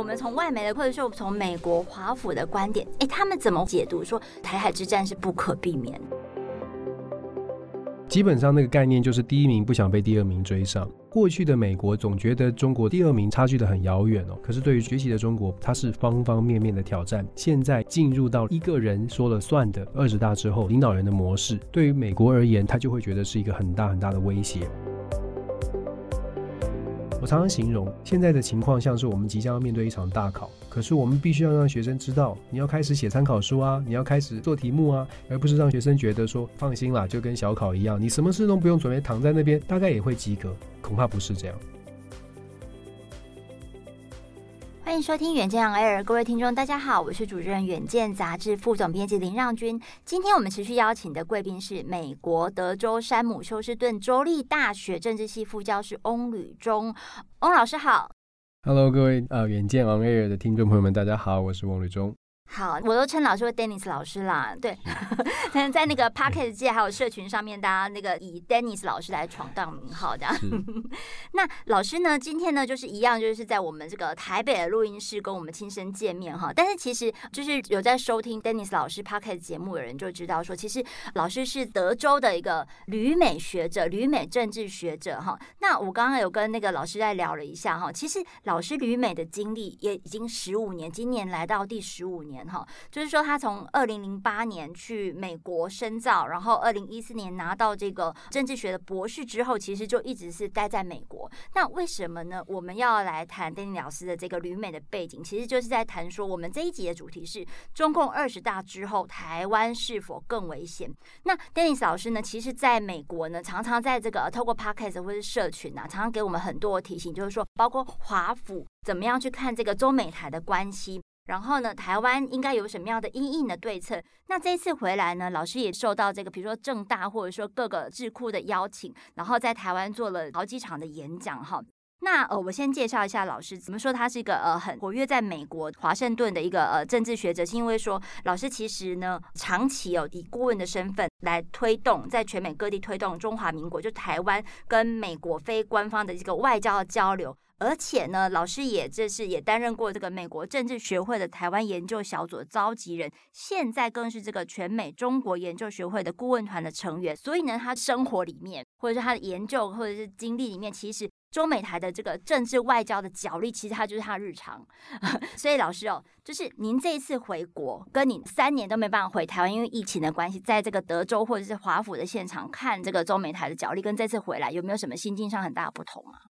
我们从外媒的，或者说从美国华府的观点，哎，他们怎么解读说台海之战是不可避免？基本上那个概念就是第一名不想被第二名追上。过去的美国总觉得中国第二名差距得很遥远哦，可是对于崛起的中国，它是方方面面的挑战。现在进入到一个人说了算的二十大之后，领导人的模式，对于美国而言，他就会觉得是一个很大很大的威胁。我常常形容现在的情况像是我们即将要面对一场大考，可是我们必须要让学生知道，你要开始写参考书啊，你要开始做题目啊，而不是让学生觉得说放心啦，就跟小考一样，你什么事都不用准备，躺在那边大概也会及格，恐怕不是这样。欢迎收听远见 On Air，各位听众，大家好，我是主持人远见杂志副总编辑林让君。今天我们持续邀请的贵宾是美国德州山姆休斯顿州立大学政治系副教授翁履中，翁老师好。Hello，各位呃远见 On Air 的听众朋友们，大家好，我是翁履中。好，我都称老师为 Dennis 老师啦。对，但是在那个 Podcast 界还有社群上面，大家那个以 Dennis 老师来闯荡名号这样。那老师呢，今天呢就是一样，就是在我们这个台北的录音室跟我们亲身见面哈。但是其实就是有在收听 Dennis 老师 Podcast 节目的人就知道说，其实老师是德州的一个旅美学者、旅美政治学者哈。那我刚刚有跟那个老师在聊了一下哈，其实老师旅美的经历也已经十五年，今年来到第十五年。哈，就是说他从二零零八年去美国深造，然后二零一四年拿到这个政治学的博士之后，其实就一直是待在美国。那为什么呢？我们要来谈 Dennis 老师的这个旅美的背景，其实就是在谈说，我们这一集的主题是中共二十大之后，台湾是否更危险？那 Dennis 老师呢，其实在美国呢，常常在这个透过 Podcast 或是社群啊，常常给我们很多的提醒，就是说，包括华府怎么样去看这个中美台的关系。然后呢，台湾应该有什么样的因应的对策？那这一次回来呢，老师也受到这个，比如说政大或者说各个智库的邀请，然后在台湾做了好几场的演讲哈。那呃，我先介绍一下老师，怎么说他是一个呃很活跃在美国华盛顿的一个呃政治学者，是因为说老师其实呢长期有以顾问的身份来推动在全美各地推动中华民国就台湾跟美国非官方的这个外交的交流。而且呢，老师也这是也担任过这个美国政治学会的台湾研究小组的召集人，现在更是这个全美中国研究学会的顾问团的成员。所以呢，他生活里面，或者是他的研究，或者是经历里面，其实中美台的这个政治外交的角力，其实他就是他日常。所以老师哦，就是您这一次回国，跟你三年都没办法回台湾，因为疫情的关系，在这个德州或者是华府的现场看这个中美台的角力，跟这次回来有没有什么心境上很大的不同啊？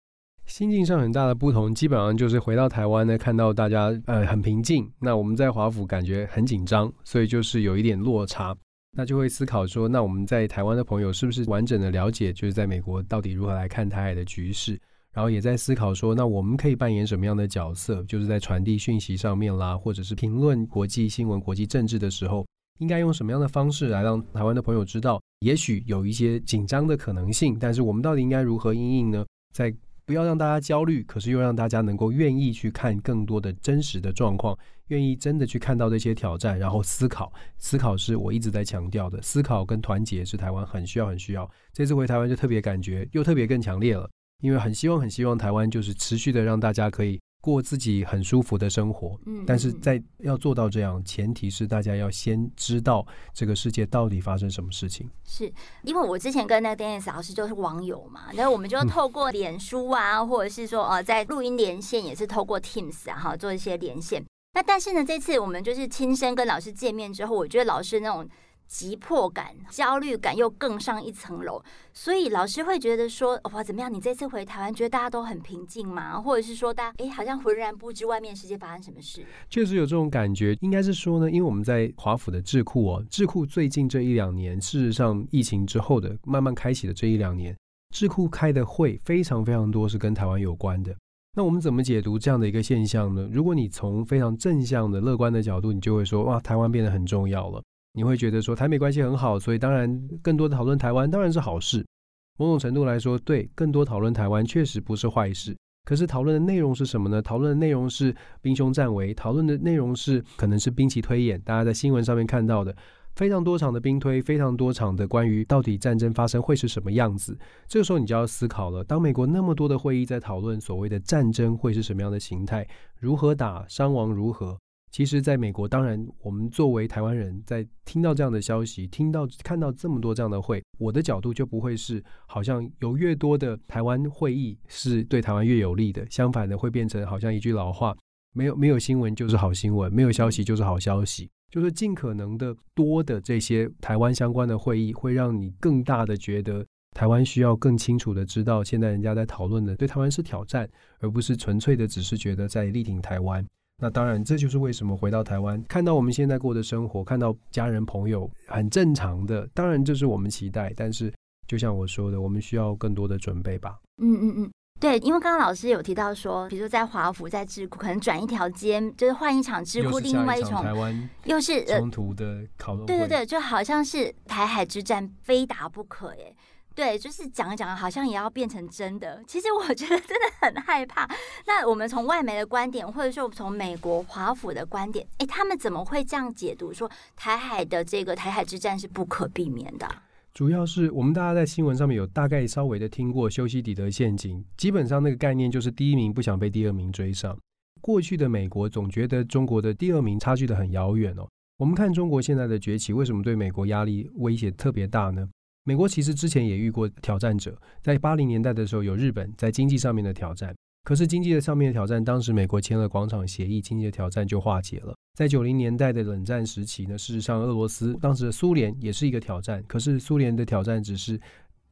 心境上很大的不同，基本上就是回到台湾呢，看到大家呃很平静，那我们在华府感觉很紧张，所以就是有一点落差，那就会思考说，那我们在台湾的朋友是不是完整的了解，就是在美国到底如何来看台海的局势，然后也在思考说，那我们可以扮演什么样的角色，就是在传递讯息上面啦，或者是评论国际新闻、国际政治的时候，应该用什么样的方式来让台湾的朋友知道，也许有一些紧张的可能性，但是我们到底应该如何应应呢？在不要让大家焦虑，可是又让大家能够愿意去看更多的真实的状况，愿意真的去看到这些挑战，然后思考。思考是我一直在强调的，思考跟团结是台湾很需要、很需要。这次回台湾就特别感觉又特别更强烈了，因为很希望、很希望台湾就是持续的让大家可以。过自己很舒服的生活，嗯，但是在要做到这样，前提是大家要先知道这个世界到底发生什么事情。是因为我之前跟那个 Dennis 老师就是网友嘛，然后我们就透过脸书啊，嗯、或者是说呃，在录音连线也是透过 Teams 啊，哈，做一些连线。那但是呢，这次我们就是亲身跟老师见面之后，我觉得老师那种。急迫感、焦虑感又更上一层楼，所以老师会觉得说：“哇，怎么样？你这次回台湾，觉得大家都很平静吗？或者是说，大家哎，好像浑然不知外面世界发生什么事？”确实有这种感觉，应该是说呢，因为我们在华府的智库哦，智库最近这一两年，事实上疫情之后的慢慢开启的这一两年，智库开的会非常非常多是跟台湾有关的。那我们怎么解读这样的一个现象呢？如果你从非常正向的、乐观的角度，你就会说：“哇，台湾变得很重要了。”你会觉得说台美关系很好，所以当然更多的讨论台湾当然是好事。某种程度来说，对，更多讨论台湾确实不是坏事。可是讨论的内容是什么呢？讨论的内容是兵凶战危，讨论的内容是可能是兵棋推演，大家在新闻上面看到的。非常多场的兵推，非常多场的关于到底战争发生会是什么样子。这个时候你就要思考了：当美国那么多的会议在讨论所谓的战争会是什么样的形态，如何打，伤亡如何？其实，在美国，当然，我们作为台湾人，在听到这样的消息，听到看到这么多这样的会，我的角度就不会是好像有越多的台湾会议是对台湾越有利的。相反的，会变成好像一句老话：没有没有新闻就是好新闻，没有消息就是好消息。就是尽可能的多的这些台湾相关的会议，会让你更大的觉得台湾需要更清楚的知道，现在人家在讨论的对台湾是挑战，而不是纯粹的只是觉得在力挺台湾。那当然，这就是为什么回到台湾，看到我们现在过的生活，看到家人朋友很正常的。当然，这是我们期待，但是就像我说的，我们需要更多的准备吧。嗯嗯嗯，对，因为刚刚老师有提到说，比如说在华府、在智库，可能转一条街，就是换一场智库，另外一场台湾又是冲突的讨论。对对对，就好像是台海之战非打不可耶。对，就是讲一讲，好像也要变成真的。其实我觉得真的很害怕。那我们从外媒的观点，或者说从美国华府的观点，哎，他们怎么会这样解读说台海的这个台海之战是不可避免的？主要是我们大家在新闻上面有大概稍微的听过修昔底德陷阱，基本上那个概念就是第一名不想被第二名追上。过去的美国总觉得中国的第二名差距得很遥远哦。我们看中国现在的崛起，为什么对美国压力威胁特别大呢？美国其实之前也遇过挑战者，在八零年代的时候有日本在经济上面的挑战，可是经济的上面的挑战，当时美国签了广场协议，经济的挑战就化解了。在九零年代的冷战时期呢，事实上俄罗斯当时的苏联也是一个挑战，可是苏联的挑战只是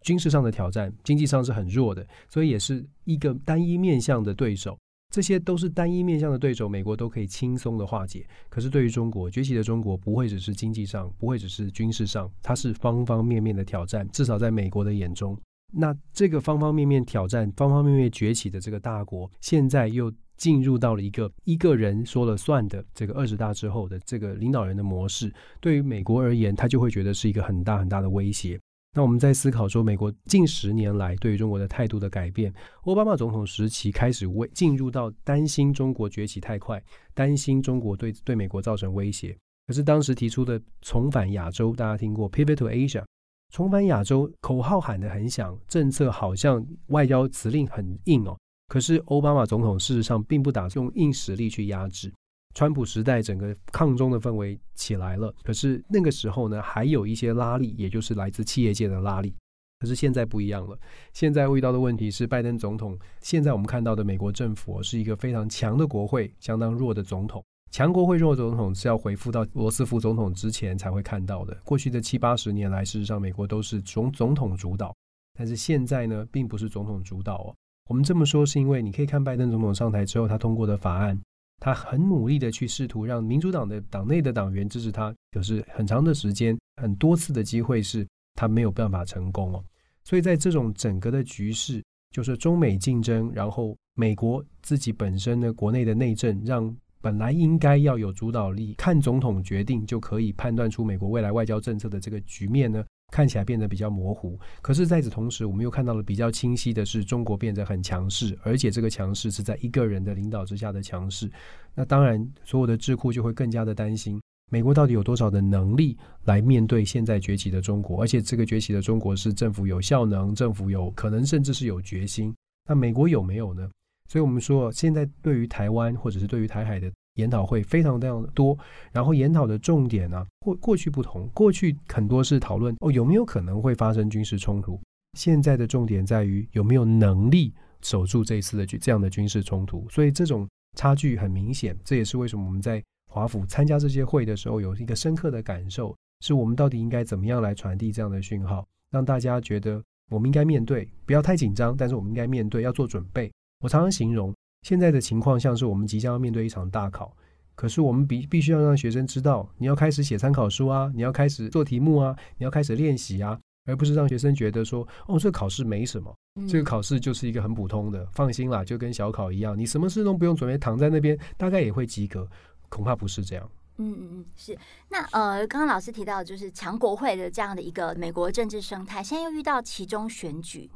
军事上的挑战，经济上是很弱的，所以也是一个单一面向的对手。这些都是单一面向的对手，美国都可以轻松的化解。可是对于中国崛起的中国，不会只是经济上，不会只是军事上，它是方方面面的挑战。至少在美国的眼中，那这个方方面面挑战、方方面面崛起的这个大国，现在又进入到了一个一个人说了算的这个二十大之后的这个领导人的模式。对于美国而言，他就会觉得是一个很大很大的威胁。那我们在思考说，美国近十年来对于中国的态度的改变，奥巴马总统时期开始为进入到担心中国崛起太快，担心中国对对美国造成威胁。可是当时提出的重返亚洲，大家听过 Pivot to Asia，重返亚洲口号喊得很响，政策好像外交辞令很硬哦。可是奥巴马总统事实上并不打算用硬实力去压制。川普时代整个抗中的氛围起来了，可是那个时候呢，还有一些拉力，也就是来自企业界的拉力。可是现在不一样了，现在遇到的问题是，拜登总统现在我们看到的美国政府是一个非常强的国会，相当弱的总统。强国会弱总统是要回复到罗斯福总统之前才会看到的。过去的七八十年来，事实上美国都是总总统主导，但是现在呢，并不是总统主导哦。我们这么说是因为你可以看拜登总统上台之后他通过的法案。他很努力的去试图让民主党的党内的党员支持他，可是很长的时间、很多次的机会是他没有办法成功哦。所以在这种整个的局势，就是中美竞争，然后美国自己本身的国内的内政，让本来应该要有主导力，看总统决定就可以判断出美国未来外交政策的这个局面呢，看起来变得比较模糊，可是在此同时，我们又看到了比较清晰的是，中国变得很强势，而且这个强势是在一个人的领导之下的强势。那当然，所有的智库就会更加的担心，美国到底有多少的能力来面对现在崛起的中国？而且这个崛起的中国是政府有效能，政府有可能甚至是有决心。那美国有没有呢？所以我们说，现在对于台湾或者是对于台海的。研讨会非常非常的多，然后研讨的重点呢、过过去不同，过去很多是讨论哦有没有可能会发生军事冲突，现在的重点在于有没有能力守住这一次的这样的军事冲突，所以这种差距很明显，这也是为什么我们在华府参加这些会的时候有一个深刻的感受，是我们到底应该怎么样来传递这样的讯号，让大家觉得我们应该面对，不要太紧张，但是我们应该面对，要做准备。我常常形容。现在的情况像是我们即将要面对一场大考，可是我们必必须要让学生知道，你要开始写参考书啊，你要开始做题目啊，你要开始练习啊，而不是让学生觉得说，哦，这个考试没什么，这个考试就是一个很普通的，放心啦，就跟小考一样，你什么事都不用准备，躺在那边大概也会及格，恐怕不是这样。嗯嗯嗯，是。那呃，刚刚老师提到就是强国会的这样的一个美国政治生态，现在又遇到其中选举。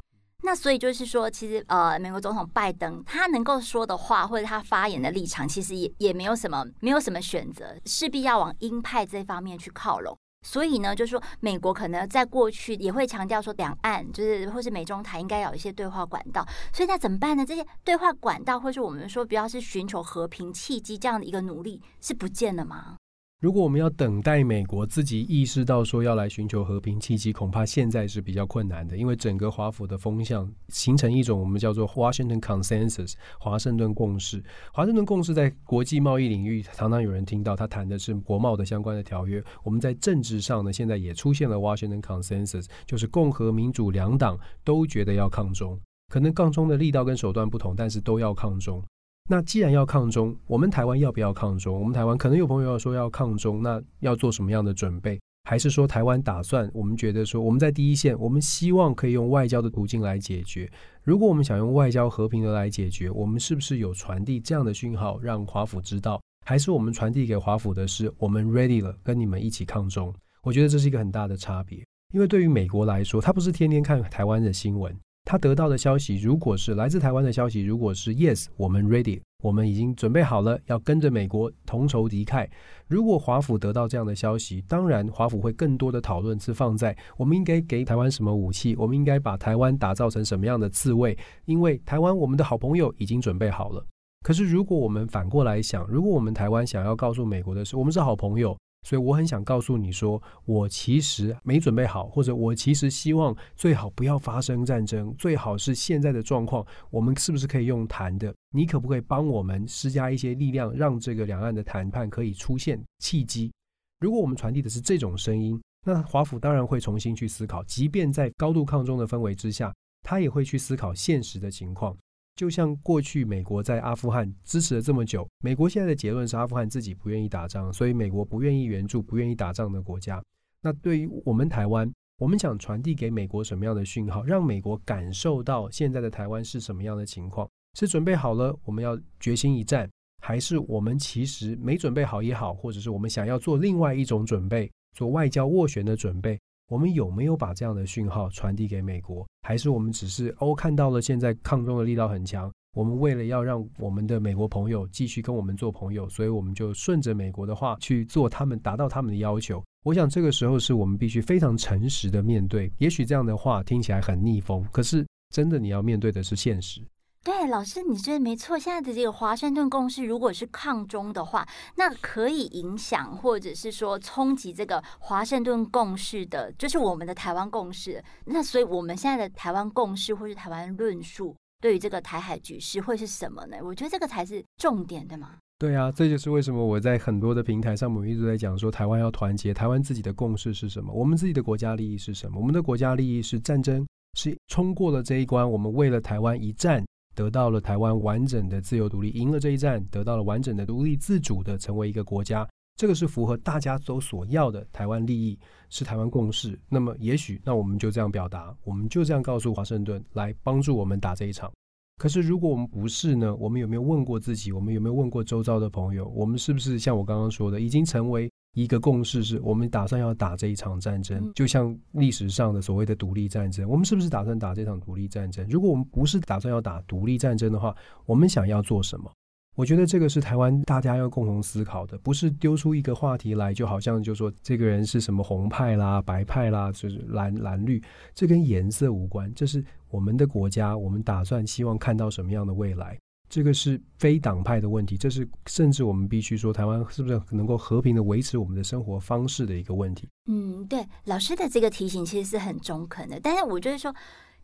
那所以就是说，其实呃，美国总统拜登他能够说的话，或者他发言的立场，其实也也没有什么，没有什么选择，势必要往鹰派这方面去靠拢。所以呢，就是说美国可能在过去也会强调说，两岸就是或是美中台应该有一些对话管道。所以那怎么办呢？这些对话管道，或是我们说比较是寻求和平契机这样的一个努力，是不见了吗？如果我们要等待美国自己意识到说要来寻求和平契机，恐怕现在是比较困难的，因为整个华府的风向形成一种我们叫做 Washington Consensus 华盛顿共识。华盛顿共识在国际贸易领域常常有人听到，他谈的是国贸的相关的条约。我们在政治上呢，现在也出现了 Washington Consensus，就是共和民主两党都觉得要抗中，可能抗中的力道跟手段不同，但是都要抗中。那既然要抗中，我们台湾要不要抗中？我们台湾可能有朋友要说要抗中，那要做什么样的准备？还是说台湾打算？我们觉得说我们在第一线，我们希望可以用外交的途径来解决。如果我们想用外交和平的来解决，我们是不是有传递这样的讯号，让华府知道？还是我们传递给华府的是我们 ready 了，跟你们一起抗中？我觉得这是一个很大的差别，因为对于美国来说，他不是天天看台湾的新闻。他得到的消息，如果是来自台湾的消息，如果是 yes，我们 ready，我们已经准备好了，要跟着美国同仇敌忾。如果华府得到这样的消息，当然华府会更多的讨论是放在我们应该给台湾什么武器，我们应该把台湾打造成什么样的刺猬，因为台湾我们的好朋友已经准备好了。可是如果我们反过来想，如果我们台湾想要告诉美国的是，我们是好朋友。所以我很想告诉你说，我其实没准备好，或者我其实希望最好不要发生战争，最好是现在的状况，我们是不是可以用谈的？你可不可以帮我们施加一些力量，让这个两岸的谈判可以出现契机？如果我们传递的是这种声音，那华府当然会重新去思考，即便在高度抗中的氛围之下，他也会去思考现实的情况。就像过去美国在阿富汗支持了这么久，美国现在的结论是阿富汗自己不愿意打仗，所以美国不愿意援助不愿意打仗的国家。那对于我们台湾，我们想传递给美国什么样的讯号，让美国感受到现在的台湾是什么样的情况？是准备好了我们要决心一战，还是我们其实没准备好也好，或者是我们想要做另外一种准备，做外交斡旋的准备？我们有没有把这样的讯号传递给美国？还是我们只是哦看到了现在抗中的力道很强，我们为了要让我们的美国朋友继续跟我们做朋友，所以我们就顺着美国的话去做，他们达到他们的要求。我想这个时候是我们必须非常诚实的面对。也许这样的话听起来很逆风，可是真的你要面对的是现实。对，老师，你说的没错。现在的这个华盛顿共识，如果是抗中的话，那可以影响或者是说冲击这个华盛顿共识的，就是我们的台湾共识。那所以我们现在的台湾共识或是台湾论述，对于这个台海局势会是什么呢？我觉得这个才是重点对吗。对啊，这就是为什么我在很多的平台上，我们一直在讲说，台湾要团结，台湾自己的共识是什么？我们自己的国家利益是什么？我们的国家利益是战争，是冲过了这一关，我们为了台湾一战。得到了台湾完整的自由独立，赢了这一战，得到了完整的独立自主的成为一个国家，这个是符合大家都所要的台湾利益，是台湾共识。那么也许，那我们就这样表达，我们就这样告诉华盛顿，来帮助我们打这一场。可是如果我们不是呢？我们有没有问过自己？我们有没有问过周遭的朋友？我们是不是像我刚刚说的，已经成为？一个共识是我们打算要打这一场战争，就像历史上的所谓的独立战争。我们是不是打算打这场独立战争？如果我们不是打算要打独立战争的话，我们想要做什么？我觉得这个是台湾大家要共同思考的，不是丢出一个话题来，就好像就说这个人是什么红派啦、白派啦，就是蓝蓝绿，这跟颜色无关。这是我们的国家，我们打算希望看到什么样的未来。这个是非党派的问题，这是甚至我们必须说，台湾是不是能够和平的维持我们的生活方式的一个问题？嗯，对，老师的这个提醒其实是很中肯的。但是我就是说，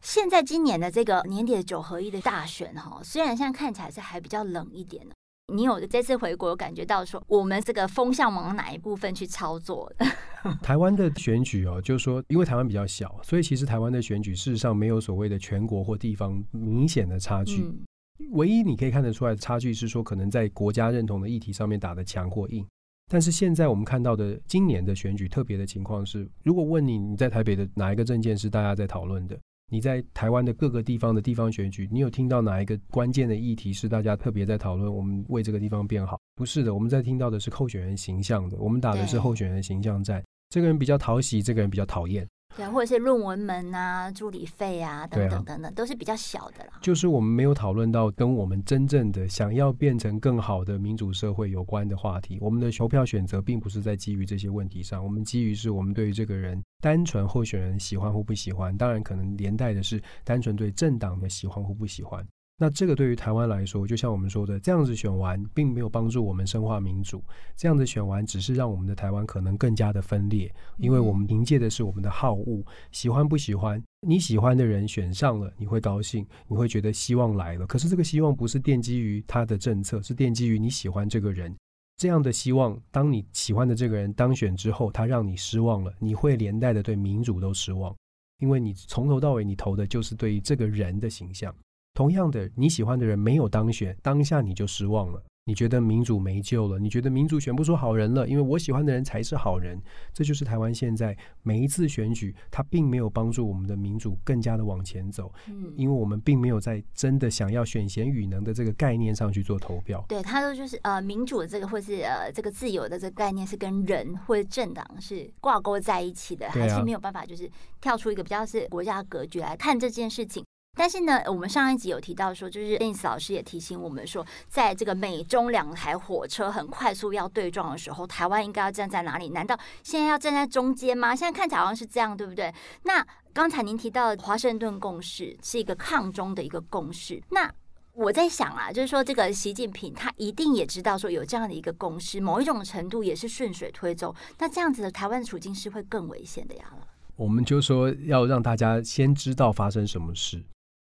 现在今年的这个年底的九合一的大选哈，虽然现在看起来是还比较冷一点的，你有这次回国有感觉到说，我们这个风向往哪一部分去操作的？台湾的选举哦，就是说，因为台湾比较小，所以其实台湾的选举事实上没有所谓的全国或地方明显的差距。嗯唯一你可以看得出来的差距是说，可能在国家认同的议题上面打得强或硬。但是现在我们看到的今年的选举特别的情况是，如果问你你在台北的哪一个政见是大家在讨论的，你在台湾的各个地方的地方选举，你有听到哪一个关键的议题是大家特别在讨论？我们为这个地方变好？不是的，我们在听到的是候选人形象的，我们打的是候选人形象战。这个人比较讨喜，这个人比较讨厌。对，或者是论文门啊、助理费啊等等等等，啊、都是比较小的啦。就是我们没有讨论到跟我们真正的想要变成更好的民主社会有关的话题。我们的投票选择并不是在基于这些问题上，我们基于是我们对于这个人单纯候选人喜欢或不喜欢，当然可能连带的是单纯对政党的喜欢或不喜欢。那这个对于台湾来说，就像我们说的，这样子选完，并没有帮助我们深化民主。这样子选完，只是让我们的台湾可能更加的分裂，因为我们凭借的是我们的好恶，喜欢不喜欢。你喜欢的人选上了，你会高兴，你会觉得希望来了。可是这个希望不是奠基于他的政策，是奠基于你喜欢这个人。这样的希望，当你喜欢的这个人当选之后，他让你失望了，你会连带的对民主都失望，因为你从头到尾你投的就是对于这个人的形象。同样的，你喜欢的人没有当选，当下你就失望了。你觉得民主没救了，你觉得民主选不出好人了，因为我喜欢的人才是好人。这就是台湾现在每一次选举，它并没有帮助我们的民主更加的往前走。嗯，因为我们并没有在真的想要选贤与能的这个概念上去做投票。对，他说就是呃，民主的这个或是呃这个自由的这个概念是跟人或者政党是挂钩在一起的，还是没有办法就是跳出一个比较是国家格局来看这件事情。但是呢，我们上一集有提到说，就是 Dennis 老师也提醒我们说，在这个美中两台火车很快速要对撞的时候，台湾应该要站在哪里？难道现在要站在中间吗？现在看起来好像是这样，对不对？那刚才您提到的华盛顿共识是一个抗中的一个共识，那我在想啊，就是说这个习近平他一定也知道说有这样的一个共识，某一种程度也是顺水推舟。那这样子的台湾处境是会更危险的呀？我们就说要让大家先知道发生什么事。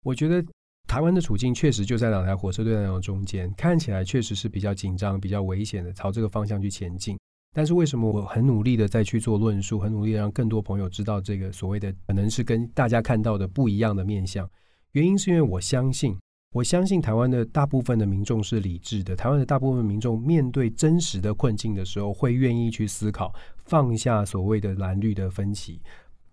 我觉得台湾的处境确实就在两台火车对撞中间，看起来确实是比较紧张、比较危险的，朝这个方向去前进。但是为什么我很努力的在去做论述，很努力的让更多朋友知道这个所谓的可能是跟大家看到的不一样的面相？原因是因为我相信，我相信台湾的大部分的民众是理智的，台湾的大部分民众面对真实的困境的时候，会愿意去思考，放下所谓的蓝绿的分歧。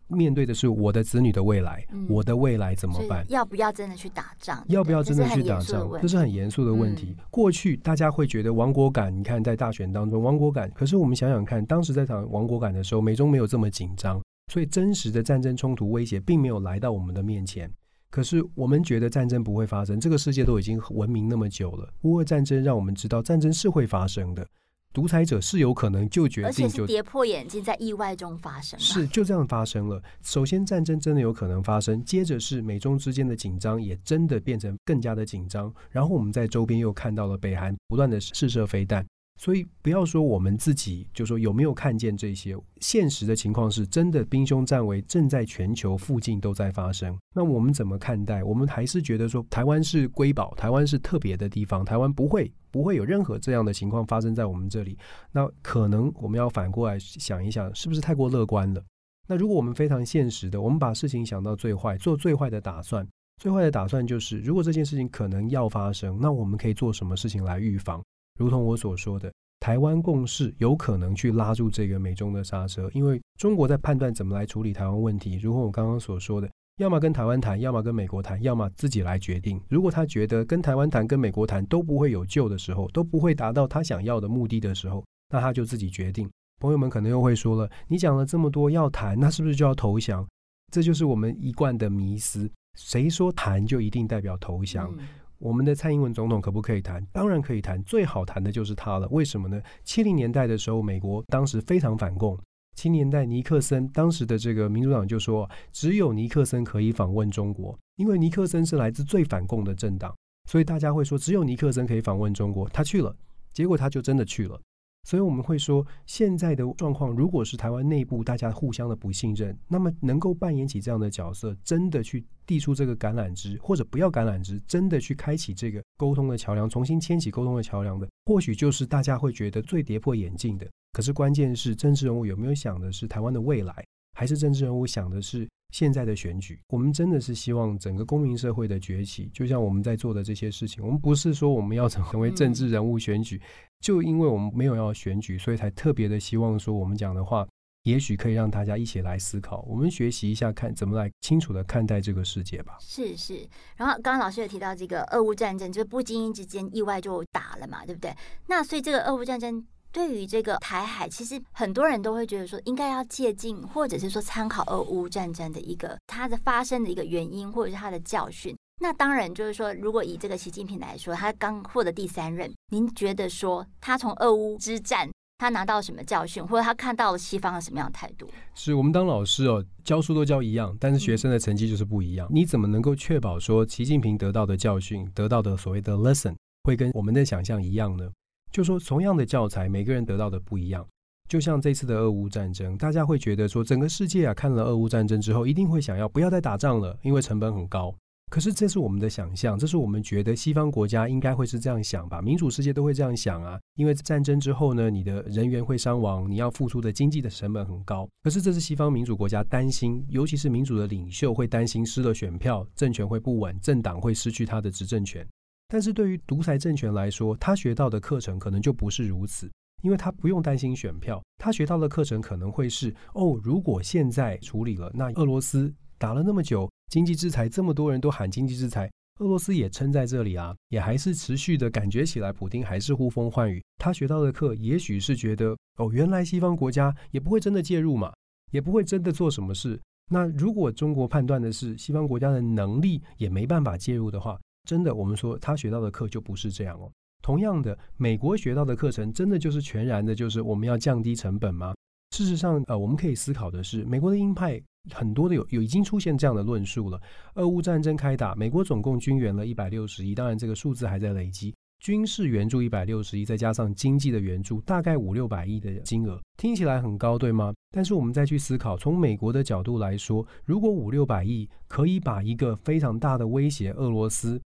面对的是我的子女的未来，嗯、我的未来怎么办？要不要真的去打仗？要不要真的去打仗？这是很严肃的问题。嗯、过去大家会觉得亡国感，你看在大选当中亡国感。可是我们想想看，当时在讲亡国感的时候，美中没有这么紧张，所以真实的战争冲突威胁并没有来到我们的面前。可是我们觉得战争不会发生，这个世界都已经文明那么久了。乌俄战争让我们知道战争是会发生的。独裁者是有可能就决定就，而且是跌破眼镜，在意外中发生，是就这样发生了。首先，战争真的有可能发生，接着是美中之间的紧张也真的变成更加的紧张。然后我们在周边又看到了北韩不断的试射飞弹，所以不要说我们自己，就说有没有看见这些现实的情况是真的兵凶战危正在全球附近都在发生。那我们怎么看待？我们还是觉得说台湾是瑰宝，台湾是特别的地方，台湾不会。不会有任何这样的情况发生在我们这里。那可能我们要反过来想一想，是不是太过乐观了？那如果我们非常现实的，我们把事情想到最坏，做最坏的打算。最坏的打算就是，如果这件事情可能要发生，那我们可以做什么事情来预防？如同我所说的，台湾共识有可能去拉住这个美中的刹车，因为中国在判断怎么来处理台湾问题。如果我刚刚所说的。要么跟台湾谈，要么跟美国谈，要么自己来决定。如果他觉得跟台湾谈、跟美国谈都不会有救的时候，都不会达到他想要的目的的时候，那他就自己决定。朋友们可能又会说了：“你讲了这么多要谈，那是不是就要投降？”这就是我们一贯的迷思。谁说谈就一定代表投降？我们的蔡英文总统可不可以谈？当然可以谈，最好谈的就是他了。为什么呢？七零年代的时候，美国当时非常反共。七年代，尼克森当时的这个民主党就说，只有尼克森可以访问中国，因为尼克森是来自最反共的政党，所以大家会说，只有尼克森可以访问中国。他去了，结果他就真的去了。所以我们会说，现在的状况，如果是台湾内部大家互相的不信任，那么能够扮演起这样的角色，真的去递出这个橄榄枝，或者不要橄榄枝，真的去开启这个沟通的桥梁，重新牵起沟通的桥梁的，或许就是大家会觉得最跌破眼镜的。可是关键是，政治人物有没有想的是台湾的未来，还是政治人物想的是现在的选举？我们真的是希望整个公民社会的崛起，就像我们在做的这些事情。我们不是说我们要成为政治人物选举，就因为我们没有要选举，所以才特别的希望说我们讲的话，也许可以让大家一起来思考，我们学习一下，看怎么来清楚的看待这个世界吧。是是，然后刚刚老师也提到这个俄乌战争，就是不经意之间意外就打了嘛，对不对？那所以这个俄乌战争。对于这个台海，其实很多人都会觉得说，应该要借鉴，或者是说参考俄乌战争的一个它的发生的一个原因，或者是它的教训。那当然就是说，如果以这个习近平来说，他刚获得第三任，您觉得说他从俄乌之战他拿到什么教训，或者他看到了西方的什么样的态度？是我们当老师哦，教书都教一样，但是学生的成绩就是不一样。你怎么能够确保说习近平得到的教训，得到的所谓的 lesson 会跟我们的想象一样呢？就说同样的教材，每个人得到的不一样。就像这次的俄乌战争，大家会觉得说，整个世界啊，看了俄乌战争之后，一定会想要不要再打仗了，因为成本很高。可是这是我们的想象，这是我们觉得西方国家应该会是这样想吧？民主世界都会这样想啊，因为战争之后呢，你的人员会伤亡，你要付出的经济的成本很高。可是这是西方民主国家担心，尤其是民主的领袖会担心失了选票，政权会不稳，政党会失去他的执政权。但是对于独裁政权来说，他学到的课程可能就不是如此，因为他不用担心选票，他学到的课程可能会是：哦，如果现在处理了，那俄罗斯打了那么久，经济制裁这么多人都喊经济制裁，俄罗斯也撑在这里啊，也还是持续的感觉起来，普丁还是呼风唤雨。他学到的课，也许是觉得哦，原来西方国家也不会真的介入嘛，也不会真的做什么事。那如果中国判断的是西方国家的能力也没办法介入的话，真的，我们说他学到的课就不是这样哦。同样的，美国学到的课程真的就是全然的，就是我们要降低成本吗？事实上，呃，我们可以思考的是，美国的鹰派很多的有有已经出现这样的论述了。俄乌战争开打，美国总共军援了一百六十亿，当然这个数字还在累积。军事援助一百六十亿，再加上经济的援助，大概五六百亿的金额，听起来很高，对吗？但是我们再去思考，从美国的角度来说，如果五六百亿可以把一个非常大的威胁——俄罗斯，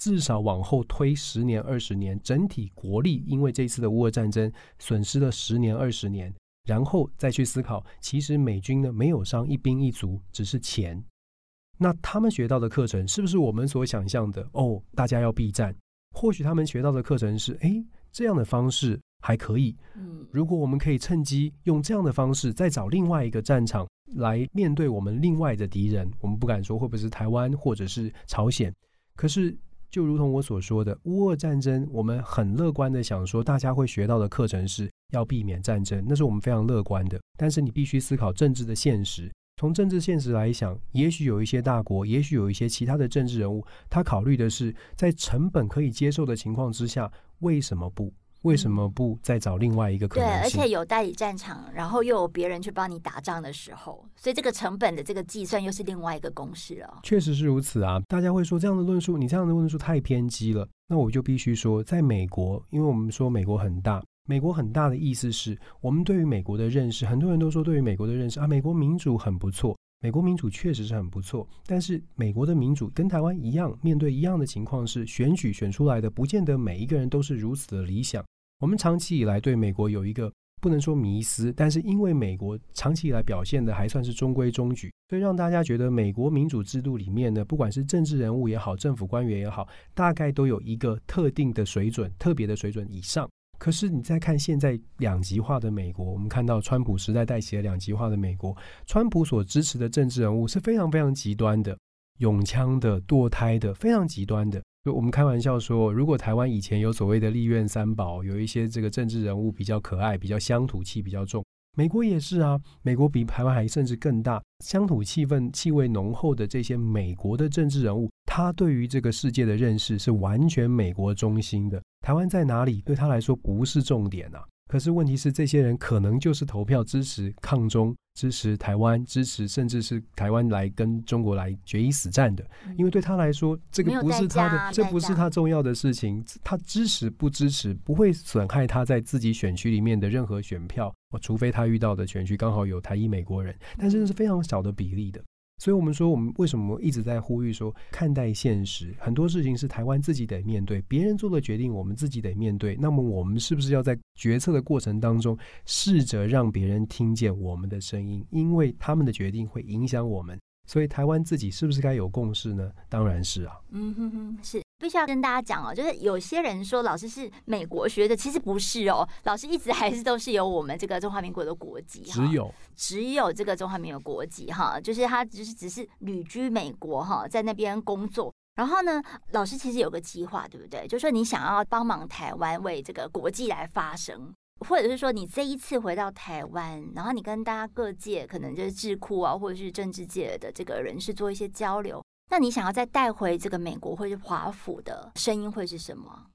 至少往后推十年、二十年，整体国力因为这次的乌俄战争损失了十年、二十年，然后再去思考，其实美军呢没有伤一兵一卒，只是钱。那他们学到的课程是不是我们所想象的？哦，大家要避战。或许他们学到的课程是：哎，这样的方式还可以。嗯，如果我们可以趁机用这样的方式再找另外一个战场来面对我们另外的敌人，我们不敢说会不会是台湾或者是朝鲜。可是，就如同我所说的，乌俄战争，我们很乐观的想说，大家会学到的课程是要避免战争，那是我们非常乐观的。但是，你必须思考政治的现实。从政治现实来想，也许有一些大国，也许有一些其他的政治人物，他考虑的是在成本可以接受的情况之下，为什么不？为什么不再找另外一个可能性？对，而且有代理战场，然后又有别人去帮你打仗的时候，所以这个成本的这个计算又是另外一个公式了。确实是如此啊！大家会说这样的论述，你这样的论述太偏激了。那我就必须说，在美国，因为我们说美国很大。美国很大的意思是我们对于美国的认识，很多人都说对于美国的认识啊，美国民主很不错。美国民主确实是很不错，但是美国的民主跟台湾一样，面对一样的情况是选举选出来的，不见得每一个人都是如此的理想。我们长期以来对美国有一个不能说迷思，但是因为美国长期以来表现的还算是中规中矩，所以让大家觉得美国民主制度里面呢，不管是政治人物也好，政府官员也好，大概都有一个特定的水准，特别的水准以上。可是你再看现在两极化的美国，我们看到川普时代带起了两极化的美国，川普所支持的政治人物是非常非常极端的，拥枪的、堕胎的，非常极端的。就我们开玩笑说，如果台湾以前有所谓的立院三宝，有一些这个政治人物比较可爱、比较乡土气比较重。美国也是啊，美国比台湾还甚至更大，乡土气氛、气味浓厚的这些美国的政治人物，他对于这个世界的认识是完全美国中心的。台湾在哪里，对他来说不是重点啊。可是问题是，这些人可能就是投票支持抗中、支持台湾、支持甚至是台湾来跟中国来决一死战的，因为对他来说，这个不是他的，这不是他重要的事情。他支持不支持，不会损害他在自己选区里面的任何选票，除非他遇到的选区刚好有台裔美国人，但是这是非常小的比例的。所以，我们说，我们为什么一直在呼吁说，看待现实，很多事情是台湾自己得面对，别人做的决定，我们自己得面对。那么，我们是不是要在决策的过程当中，试着让别人听见我们的声音？因为他们的决定会影响我们。所以，台湾自己是不是该有共识呢？当然是啊。嗯哼哼，是。必须要跟大家讲哦，就是有些人说老师是美国学的，其实不是哦。老师一直还是都是有我们这个中华民国的国籍，只有只有这个中华民国国籍哈，就是他只是只是旅居美国哈，在那边工作。然后呢，老师其实有个计划，对不对？就是说你想要帮忙台湾为这个国际来发声。或者是说你这一次回到台湾，然后你跟大家各界可能就是智库啊，或者是政治界的这个人士做一些交流，那你想要再带回这个美国或者华府的声音会是什么？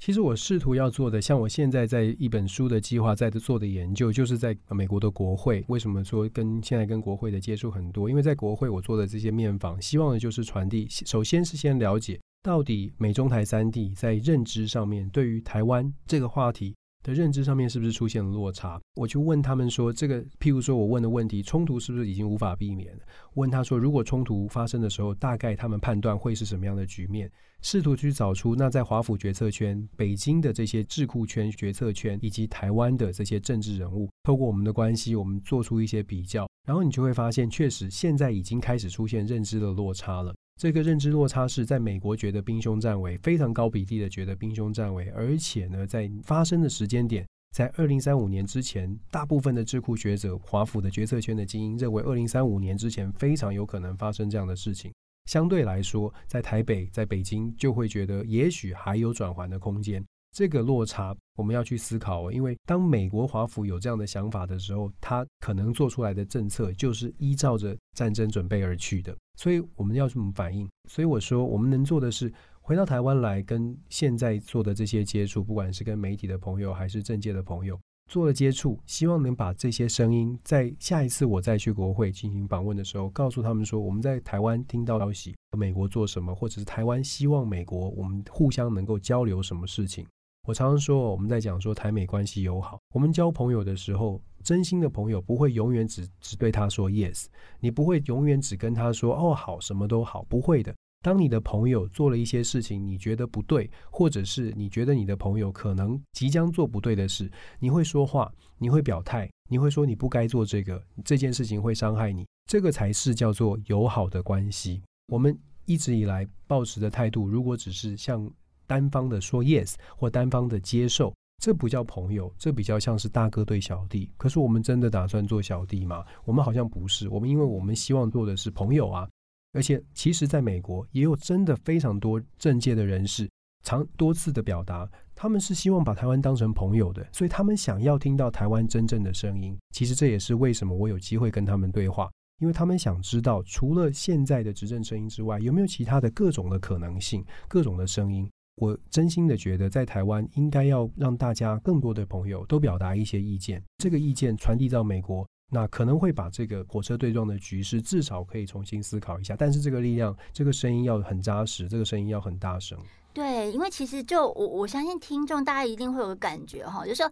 其实我试图要做的，像我现在在一本书的计划在做的研究，就是在美国的国会。为什么说跟现在跟国会的接触很多？因为在国会我做的这些面访，希望的就是传递，首先是先了解到底美中台三地在认知上面对于台湾这个话题的认知上面是不是出现了落差？我就问他们说，这个譬如说我问的问题，冲突是不是已经无法避免？问他说，如果冲突发生的时候，大概他们判断会是什么样的局面？试图去找出那在华府决策圈、北京的这些智库圈、决策圈，以及台湾的这些政治人物，透过我们的关系，我们做出一些比较，然后你就会发现，确实现在已经开始出现认知的落差了。这个认知落差是在美国觉得兵凶战危，非常高比例的觉得兵凶战危，而且呢，在发生的时间点，在二零三五年之前，大部分的智库学者、华府的决策圈的精英认为，二零三五年之前非常有可能发生这样的事情。相对来说，在台北、在北京就会觉得也许还有转圜的空间。这个落差我们要去思考哦，因为当美国华府有这样的想法的时候，他可能做出来的政策就是依照着战争准备而去的。所以我们要怎么反应？所以我说，我们能做的是回到台湾来，跟现在做的这些接触，不管是跟媒体的朋友还是政界的朋友。做了接触，希望能把这些声音在下一次我再去国会进行访问的时候，告诉他们说，我们在台湾听到消息，美国做什么，或者是台湾希望美国，我们互相能够交流什么事情。我常常说，我们在讲说台美关系友好，我们交朋友的时候，真心的朋友不会永远只只对他说 yes，你不会永远只跟他说哦好，什么都好，不会的。当你的朋友做了一些事情，你觉得不对，或者是你觉得你的朋友可能即将做不对的事，你会说话，你会表态，你会说你不该做这个，这件事情会伤害你，这个才是叫做友好的关系。我们一直以来抱持的态度，如果只是像单方的说 yes 或单方的接受，这不叫朋友，这比较像是大哥对小弟。可是我们真的打算做小弟吗？我们好像不是，我们因为我们希望做的是朋友啊。而且，其实，在美国也有真的非常多政界的人士，常多次的表达，他们是希望把台湾当成朋友的，所以他们想要听到台湾真正的声音。其实这也是为什么我有机会跟他们对话，因为他们想知道，除了现在的执政声音之外，有没有其他的各种的可能性、各种的声音。我真心的觉得，在台湾应该要让大家更多的朋友都表达一些意见，这个意见传递到美国。那可能会把这个火车对撞的局势至少可以重新思考一下，但是这个力量，这个声音要很扎实，这个声音要很大声。对，因为其实就我我相信听众大家一定会有个感觉哈，就是说。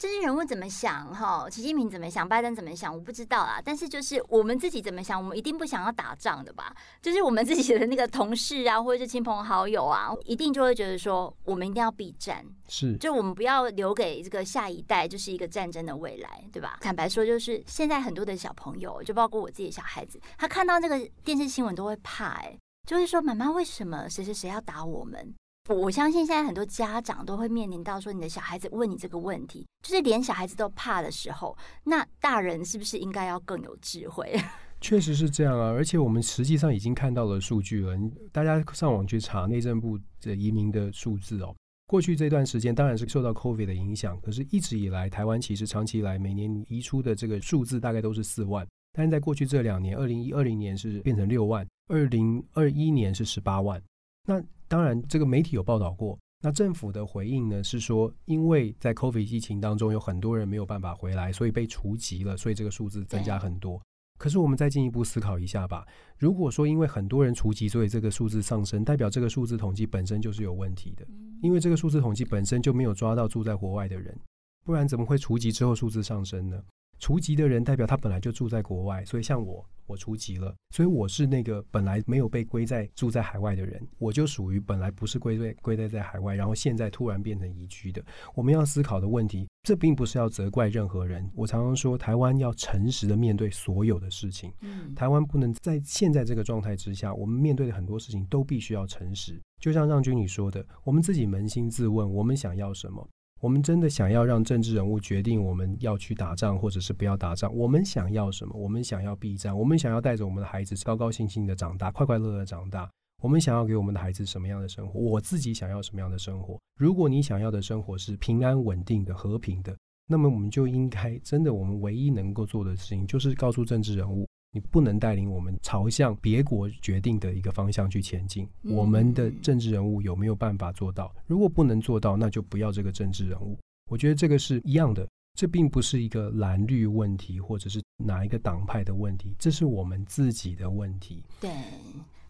这些人物怎么想？哈，习近平怎么想？拜登怎么想？我不知道啦。但是就是我们自己怎么想，我们一定不想要打仗的吧？就是我们自己的那个同事啊，或者是亲朋好友啊，一定就会觉得说，我们一定要避战。是，就我们不要留给这个下一代，就是一个战争的未来，对吧？坦白说，就是现在很多的小朋友，就包括我自己的小孩子，他看到那个电视新闻都会怕，哎，就会说，妈妈，为什么谁谁谁要打我们？我相信现在很多家长都会面临到说，你的小孩子问你这个问题，就是连小孩子都怕的时候，那大人是不是应该要更有智慧？确实是这样啊，而且我们实际上已经看到了数据了。大家上网去查内政部的移民的数字哦，过去这段时间当然是受到 COVID 的影响，可是一直以来台湾其实长期以来每年移出的这个数字大概都是四万，但是在过去这两年，二零一二零年是变成六万，二零二一年是十八万。那当然，这个媒体有报道过。那政府的回应呢，是说，因为在 COVID 疫情当中，有很多人没有办法回来，所以被除籍了，所以这个数字增加很多。可是我们再进一步思考一下吧。如果说因为很多人除籍，所以这个数字上升，代表这个数字统计本身就是有问题的，因为这个数字统计本身就没有抓到住在国外的人，不然怎么会除籍之后数字上升呢？除籍的人代表他本来就住在国外，所以像我。我除籍了，所以我是那个本来没有被归在住在海外的人，我就属于本来不是归在归在在海外，然后现在突然变成移居的。我们要思考的问题，这并不是要责怪任何人。我常常说，台湾要诚实的面对所有的事情。嗯，台湾不能在现在这个状态之下，我们面对的很多事情都必须要诚实。就像让军你说的，我们自己扪心自问，我们想要什么？我们真的想要让政治人物决定我们要去打仗，或者是不要打仗？我们想要什么？我们想要避战？我们想要带着我们的孩子高高兴兴的长大，快快乐乐长大？我们想要给我们的孩子什么样的生活？我自己想要什么样的生活？如果你想要的生活是平安稳定的、和平的，那么我们就应该真的，我们唯一能够做的事情，就是告诉政治人物，你不能带领我们朝向别国决定的一个方向去前进。嗯、我们的政治人物有没有办法做到？如果不能做到，那就不要这个政治人物。我觉得这个是一样的，这并不是一个蓝绿问题，或者是哪一个党派的问题，这是我们自己的问题。对。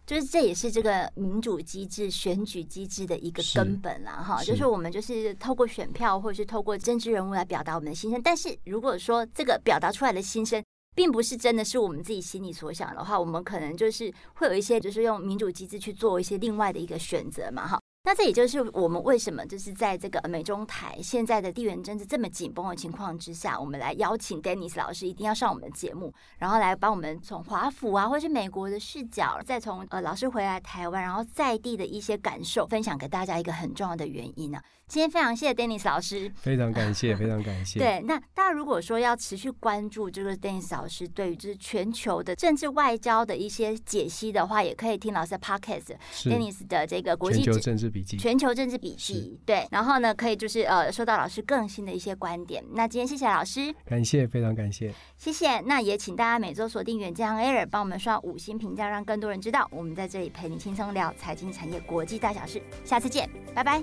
就是这也是这个民主机制、选举机制的一个根本啦，哈，就是我们就是透过选票或者是透过政治人物来表达我们的心声。但是如果说这个表达出来的心声，并不是真的是我们自己心里所想的话，我们可能就是会有一些就是用民主机制去做一些另外的一个选择嘛，哈。那这也就是我们为什么就是在这个美中台现在的地缘政治这么紧绷的情况之下，我们来邀请 Dennis 老师一定要上我们的节目，然后来帮我们从华府啊，或是美国的视角，再从呃老师回来台湾，然后在地的一些感受分享给大家一个很重要的原因呢、今天非常谢谢 Dennis 老师，非常感谢，非常感谢。对，那大家如果说要持续关注这个 Dennis 老师对于就是全球的政治外交的一些解析的话，也可以听老师的 Podcast Dennis 的这个国际全球政治笔记，全球政治笔记。对，然后呢，可以就是呃，收到老师更新的一些观点。那今天谢谢老师，感谢，非常感谢，谢谢。那也请大家每周锁定远见 Air，帮我们刷五星评价，让更多人知道我们在这里陪你轻松聊财经产业国际大小事。下次见，拜拜。